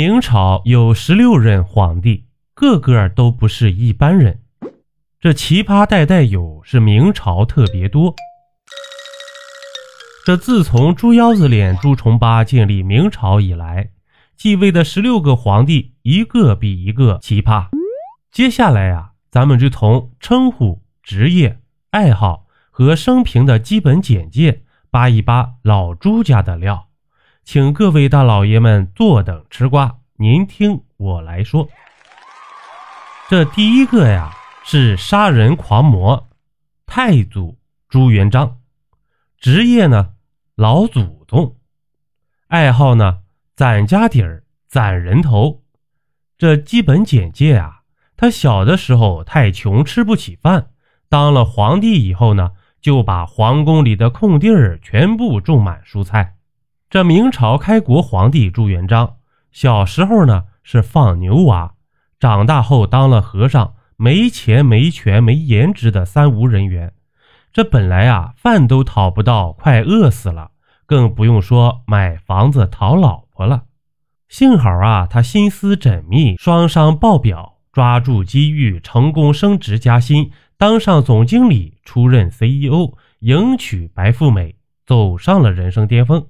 明朝有十六任皇帝，个个都不是一般人。这奇葩代代有，是明朝特别多。这自从猪腰子脸朱重八建立明朝以来，继位的十六个皇帝，一个比一个奇葩。接下来呀，咱们就从称呼、职业、爱好和生平的基本简介扒一扒老朱家的料，请各位大老爷们坐等吃瓜，您听我来说。这第一个呀，是杀人狂魔太祖朱元璋，职业呢？老祖宗，爱好呢？攒家底儿，攒人头。这基本简介啊，他小的时候太穷，吃不起饭。当了皇帝以后呢，就把皇宫里的空地儿全部种满蔬菜。这明朝开国皇帝朱元璋，小时候呢是放牛娃，长大后当了和尚，没钱、没权、没颜值的三无人员。这本来啊，饭都讨不到，快饿死了，更不用说买房子、讨老婆了。幸好啊，他心思缜密，双商报表，抓住机遇，成功升职加薪，当上总经理，出任 CEO，迎娶白富美，走上了人生巅峰。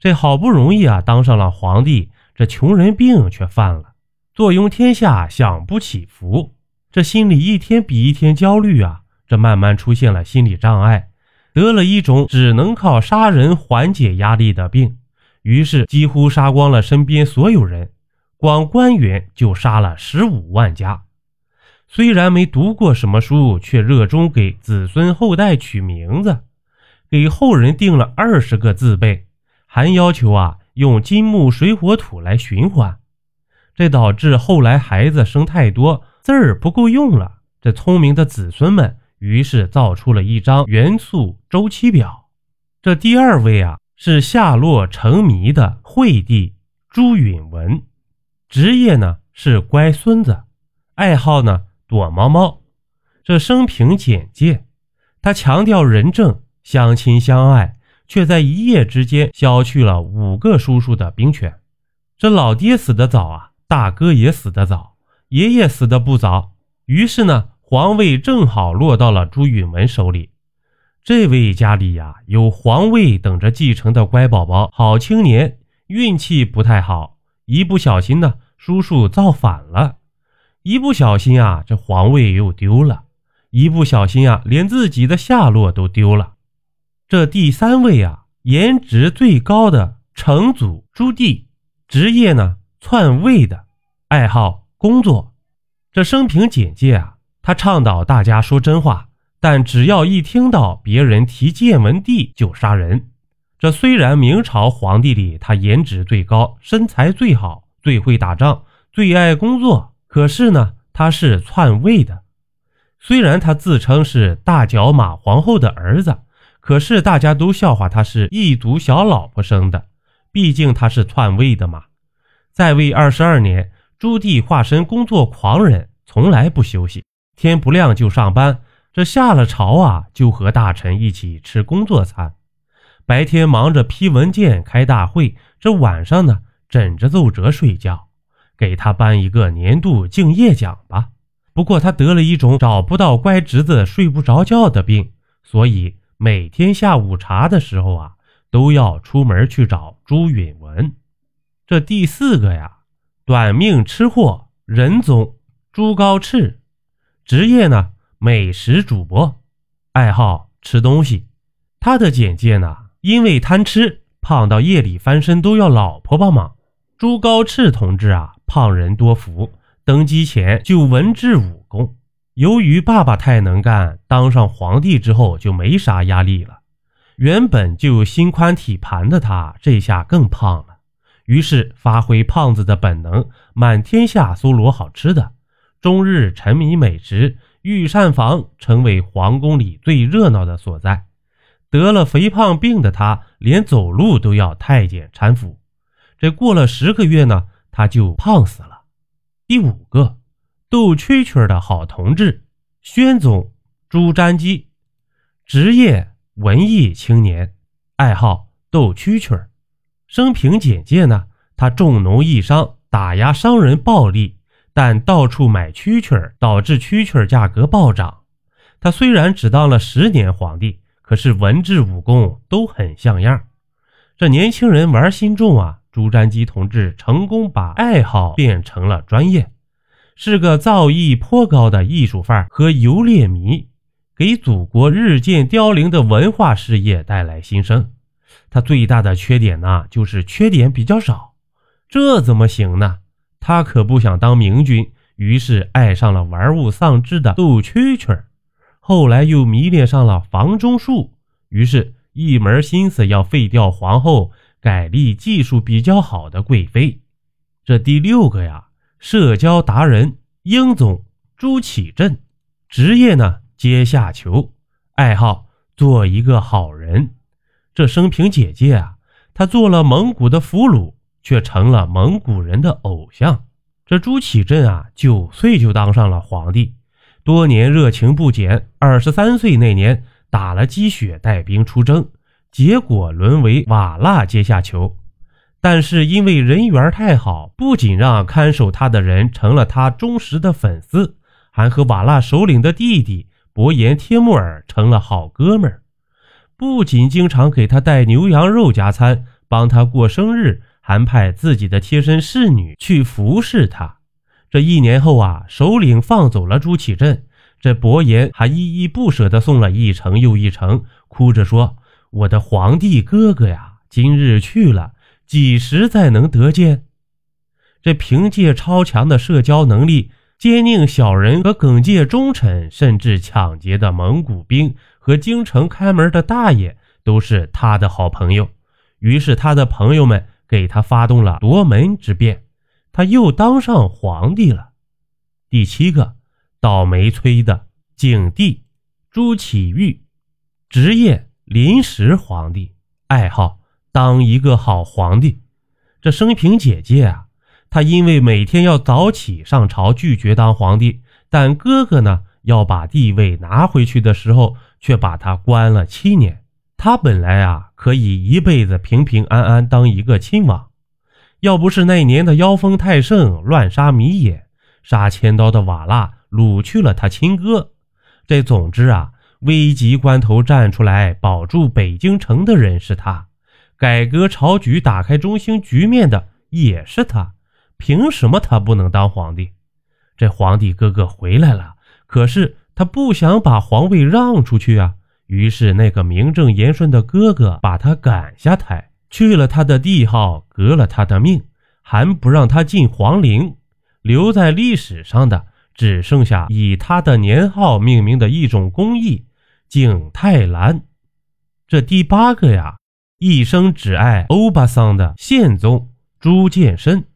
这好不容易啊，当上了皇帝，这穷人病却犯了，坐拥天下，享不起福，这心里一天比一天焦虑啊。这慢慢出现了心理障碍，得了一种只能靠杀人缓解压力的病，于是几乎杀光了身边所有人，光官员就杀了十五万家。虽然没读过什么书，却热衷给子孙后代取名字，给后人定了二十个字辈，还要求啊用金木水火土来循环，这导致后来孩子生太多，字儿不够用了。这聪明的子孙们。于是造出了一张元素周期表。这第二位啊，是下落成谜的惠帝朱允文，职业呢是乖孙子，爱好呢躲猫猫。这生平简介，他强调仁政，相亲相爱，却在一夜之间消去了五个叔叔的兵权。这老爹死得早啊，大哥也死得早，爷爷死得不早，于是呢。皇位正好落到了朱允文手里，这位家里呀有皇位等着继承的乖宝宝，好青年，运气不太好，一不小心呢，叔叔造反了，一不小心啊，这皇位又丢了，一不小心啊，连自己的下落都丢了。这第三位啊，颜值最高的成祖朱棣，职业呢篡位的，爱好工作，这生平简介啊。他倡导大家说真话，但只要一听到别人提建文帝就杀人。这虽然明朝皇帝里他颜值最高，身材最好，最会打仗，最爱工作，可是呢，他是篡位的。虽然他自称是大脚马皇后的儿子，可是大家都笑话他是异族小老婆生的，毕竟他是篡位的嘛。在位二十二年，朱棣化身工作狂人，从来不休息。天不亮就上班，这下了朝啊，就和大臣一起吃工作餐。白天忙着批文件、开大会，这晚上呢，枕着奏折睡觉。给他颁一个年度敬业奖吧。不过他得了一种找不到乖侄子、睡不着觉的病，所以每天下午茶的时候啊，都要出门去找朱允文。这第四个呀，短命吃货仁宗朱高炽。职业呢？美食主播，爱好吃东西。他的简介呢？因为贪吃，胖到夜里翻身都要老婆帮忙。朱高炽同志啊，胖人多福，登基前就文治武功。由于爸爸太能干，当上皇帝之后就没啥压力了。原本就心宽体盘的他，这下更胖了。于是发挥胖子的本能，满天下搜罗好吃的。终日沉迷美食，御膳房成为皇宫里最热闹的所在。得了肥胖病的他，连走路都要太监搀扶。这过了十个月呢，他就胖死了。第五个，斗蛐蛐的好同志，宣宗朱瞻基，职业文艺青年，爱好斗蛐蛐。生平简介呢，他重农抑商，打压商人暴利，但到处买蛐蛐，导致蛐蛐价格暴涨。他虽然只当了十年皇帝，可是文治武功都很像样。这年轻人玩心重啊，朱瞻基同志成功把爱好变成了专业，是个造诣颇高的艺术范儿和游猎迷，给祖国日渐凋零的文化事业带来新生。他最大的缺点呢，就是缺点比较少。这怎么行呢？他可不想当明君，于是爱上了玩物丧志的斗蛐蛐儿。后来又迷恋上了房中术，于是，一门心思要废掉皇后，改立技术比较好的贵妃。这第六个呀，社交达人英总朱祁镇，职业呢阶下囚，爱好做一个好人。这生平简介啊，他做了蒙古的俘虏，却成了蒙古人的偶像。这朱祁镇啊，九岁就当上了皇帝。多年热情不减，二十三岁那年打了鸡血，带兵出征，结果沦为瓦剌阶下囚。但是因为人缘太好，不仅让看守他的人成了他忠实的粉丝，还和瓦剌首领的弟弟伯颜帖木儿成了好哥们儿。不仅经常给他带牛羊肉加餐，帮他过生日，还派自己的贴身侍女去服侍他。这一年后啊，首领放走了朱祁镇，这伯颜还依依不舍地送了一程又一程，哭着说：“我的皇帝哥哥呀，今日去了，几时再能得见？”这凭借超强的社交能力，奸佞小人和耿介忠臣，甚至抢劫的蒙古兵和京城开门的大爷，都是他的好朋友。于是，他的朋友们给他发动了夺门之变。他又当上皇帝了。第七个倒霉催的景帝朱祁钰，职业临时皇帝，爱好当一个好皇帝。这生平姐姐啊，她因为每天要早起上朝，拒绝当皇帝，但哥哥呢要把地位拿回去的时候，却把他关了七年。他本来啊可以一辈子平平安安当一个亲王。要不是那年的妖风太盛，乱杀迷野，杀千刀的瓦剌掳去了他亲哥。这总之啊，危急关头站出来保住北京城的人是他，改革朝局、打开中兴局面的也是他。凭什么他不能当皇帝？这皇帝哥哥回来了，可是他不想把皇位让出去啊。于是那个名正言顺的哥哥把他赶下台。去了他的帝号，革了他的命，还不让他进皇陵。留在历史上的只剩下以他的年号命名的一种工艺——景泰蓝。这第八个呀，一生只爱欧巴桑的宪宗朱见深，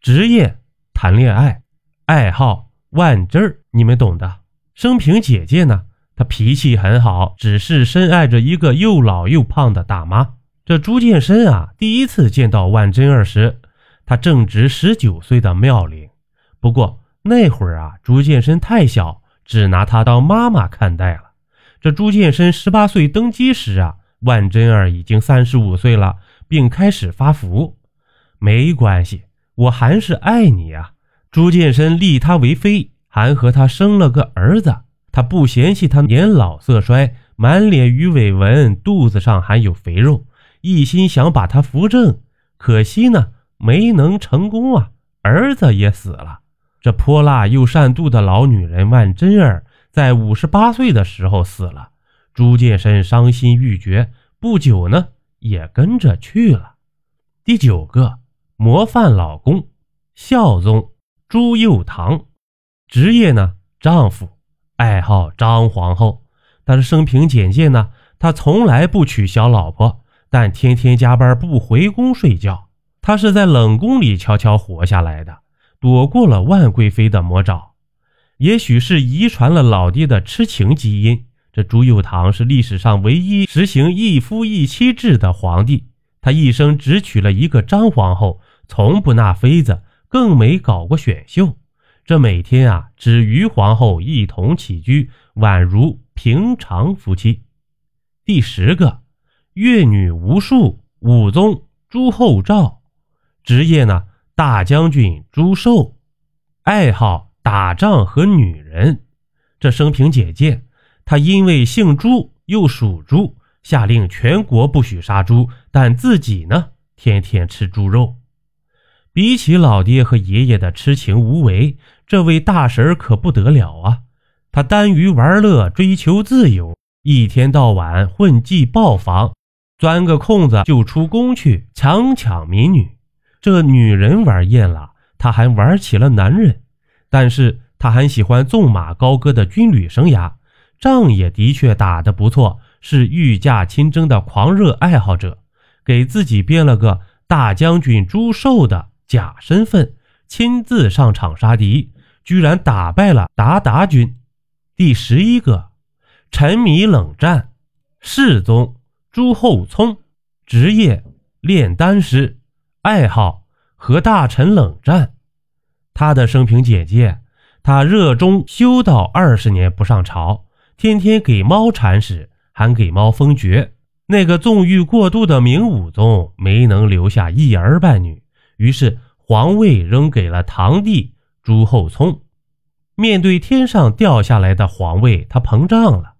职业谈恋爱，爱好万针儿，你们懂的。生平姐姐呢，她脾气很好，只是深爱着一个又老又胖的大妈。这朱见深啊，第一次见到万贞儿时，他正值十九岁的妙龄。不过那会儿啊，朱见深太小，只拿她当妈妈看待了。这朱见深十八岁登基时啊，万贞儿已经三十五岁了，并开始发福。没关系，我还是爱你啊！朱见深立她为妃，还和她生了个儿子。他不嫌弃她年老色衰，满脸鱼尾纹，肚子上还有肥肉。一心想把他扶正，可惜呢没能成功啊！儿子也死了。这泼辣又善妒的老女人万贞儿，在五十八岁的时候死了。朱见深伤心欲绝，不久呢也跟着去了。第九个模范老公，孝宗朱佑樘，职业呢丈夫，爱好张皇后。但是生平简介呢，他从来不娶小老婆。但天天加班不回宫睡觉，他是在冷宫里悄悄活下来的，躲过了万贵妃的魔爪。也许是遗传了老爹的痴情基因，这朱佑樘是历史上唯一实行一夫一妻制的皇帝。他一生只娶了一个张皇后，从不纳妃子，更没搞过选秀。这每天啊，只与皇后一同起居，宛如平常夫妻。第十个。乐女无数，武宗朱厚照，职业呢大将军朱寿，爱好打仗和女人。这生平简介，他因为姓朱又属猪，下令全国不许杀猪，但自己呢，天天吃猪肉。比起老爹和爷爷的痴情无为，这位大婶可不得了啊！他耽于玩乐，追求自由，一天到晚混迹豹房，钻个空子就出宫去强抢民女。这女人玩厌了，他还玩起了男人。但是他还喜欢纵马高歌的军旅生涯，仗也的确打得不错，是御驾亲征的狂热爱好者，给自己编了个大将军朱寿的。假身份亲自上场杀敌，居然打败了鞑靼军。第十一个，沉迷冷战，世宗朱厚熜，职业炼丹师，爱好和大臣冷战。他的生平简介：他热衷修道，二十年不上朝，天天给猫铲屎，还给猫封爵。那个纵欲过度的明武宗没能留下一儿半女。于是皇位扔给了堂弟朱厚熜。面对天上掉下来的皇位，他膨胀了。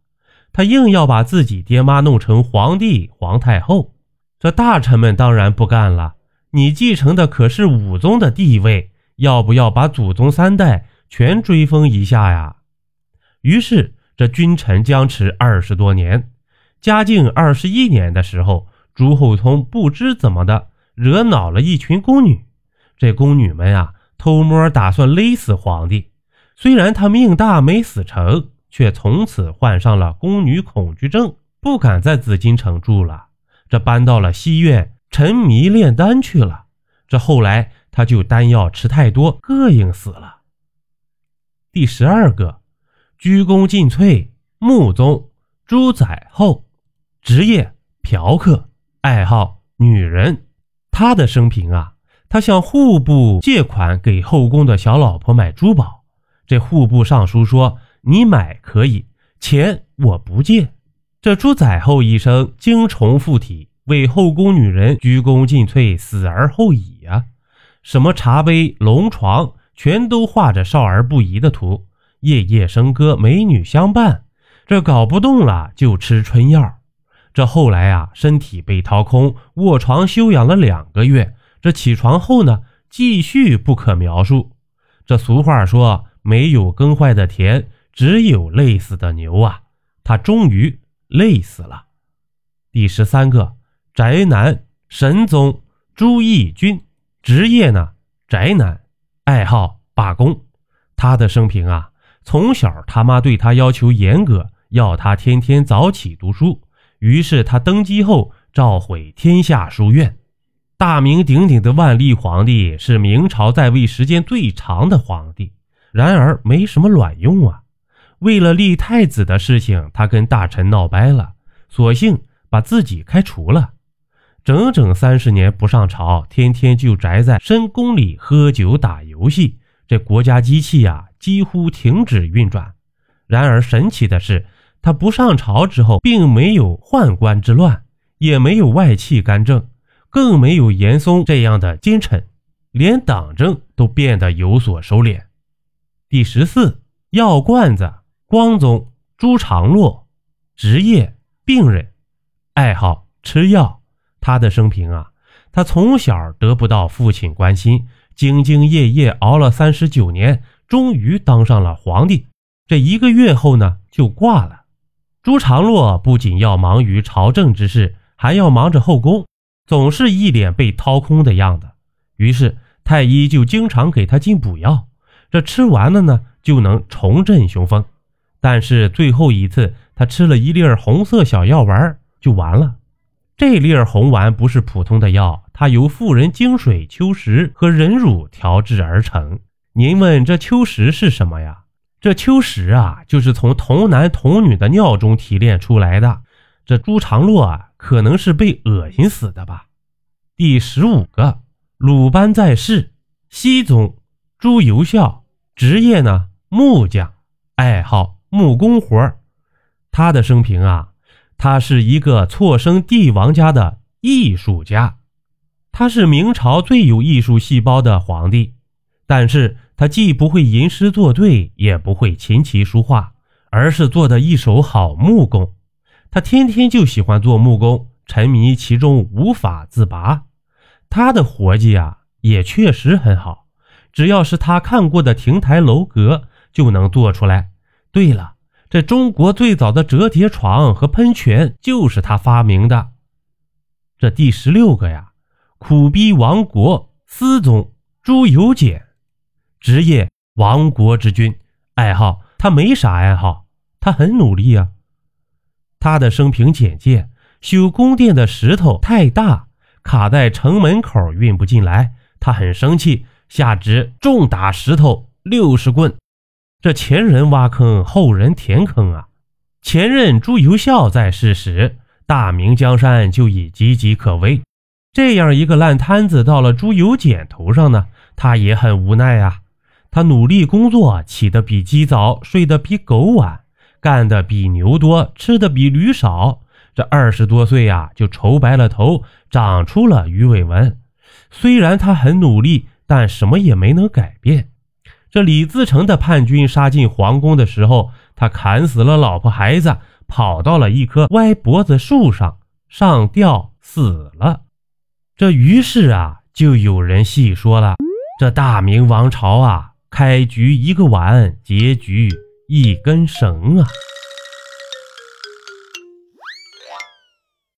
他硬要把自己爹妈弄成皇帝、皇太后。这大臣们当然不干了。你继承的可是武宗的地位，要不要把祖宗三代全追封一下呀？于是这君臣僵持二十多年。嘉靖二十一年的时候，朱厚熜不知怎么的。惹恼了一群宫女，这宫女们呀，偷摸打算勒死皇帝。虽然他命大没死成，却从此患上了宫女恐惧症，不敢在紫禁城住了，这搬到了西苑，沉迷炼丹去了。这后来他就丹药吃太多，膈应死了。第十二个，鞠躬尽瘁，穆宗朱载后，职业嫖客，爱好女人。他的生平啊，他向户部借款给后宫的小老婆买珠宝。这户部尚书说：“你买可以，钱我不借。”这朱载后一生精虫附体，为后宫女人鞠躬尽瘁，死而后已呀。什么茶杯、龙床，全都画着少儿不宜的图，夜夜笙歌，美女相伴。这搞不动了，就吃春药。这后来啊，身体被掏空，卧床休养了两个月。这起床后呢，继续不可描述。这俗话说，没有耕坏的田，只有累死的牛啊。他终于累死了。第十三个宅男神宗朱翊钧，职业呢宅男，爱好罢工。他的生平啊，从小他妈对他要求严格，要他天天早起读书。于是他登基后召回天下书院。大名鼎鼎的万历皇帝是明朝在位时间最长的皇帝，然而没什么卵用啊！为了立太子的事情，他跟大臣闹掰了，索性把自己开除了。整整三十年不上朝，天天就宅在深宫里喝酒打游戏，这国家机器呀几乎停止运转。然而神奇的是。他不上朝之后，并没有宦官之乱，也没有外戚干政，更没有严嵩这样的奸臣，连党争都变得有所收敛。第十四药罐子，光宗朱常洛，职业病人，爱好吃药。他的生平啊，他从小得不到父亲关心，兢兢业业熬了三十九年，终于当上了皇帝。这一个月后呢，就挂了。朱常洛不仅要忙于朝政之事，还要忙着后宫，总是一脸被掏空的样子。于是太医就经常给他进补药，这吃完了呢，就能重振雄风。但是最后一次，他吃了一粒红色小药丸就完了。这粒红丸不是普通的药，它由妇人精水、秋实和人乳调制而成。您问这秋实是什么呀？这秋实啊，就是从童男童女的尿中提炼出来的。这朱常洛啊，可能是被恶心死的吧。第十五个，鲁班在世，熹宗朱由校，职业呢木匠，爱好木工活儿他的生平啊，他是一个错生帝王家的艺术家。他是明朝最有艺术细胞的皇帝，但是他既不会吟诗作对，也不会琴棋书画，而是做的一手好木工。他天天就喜欢做木工，沉迷其中无法自拔。他的活计啊，也确实很好，只要是他看过的亭台楼阁，就能做出来。对了，这中国最早的折叠床和喷泉就是他发明的。这第十六个呀。苦逼亡国思宗朱由检，职业亡国之君，爱好他没啥爱好，他很努力啊。他的生平简介：修宫殿的石头太大，卡在城门口运不进来，他很生气，下旨重打石头六十棍。这前人挖坑，后人填坑啊。前任朱由校在世时，大明江山就已岌岌可危。这样一个烂摊子到了朱由检头上呢，他也很无奈啊。他努力工作，起得比鸡早，睡得比狗晚，干得比牛多，吃的比驴少。这二十多岁呀，就愁白了头，长出了鱼尾纹。虽然他很努力，但什么也没能改变。这李自成的叛军杀进皇宫的时候，他砍死了老婆孩子，跑到了一棵歪脖子树上上吊死了。这于是啊，就有人细说了：这大明王朝啊，开局一个碗，结局一根绳啊。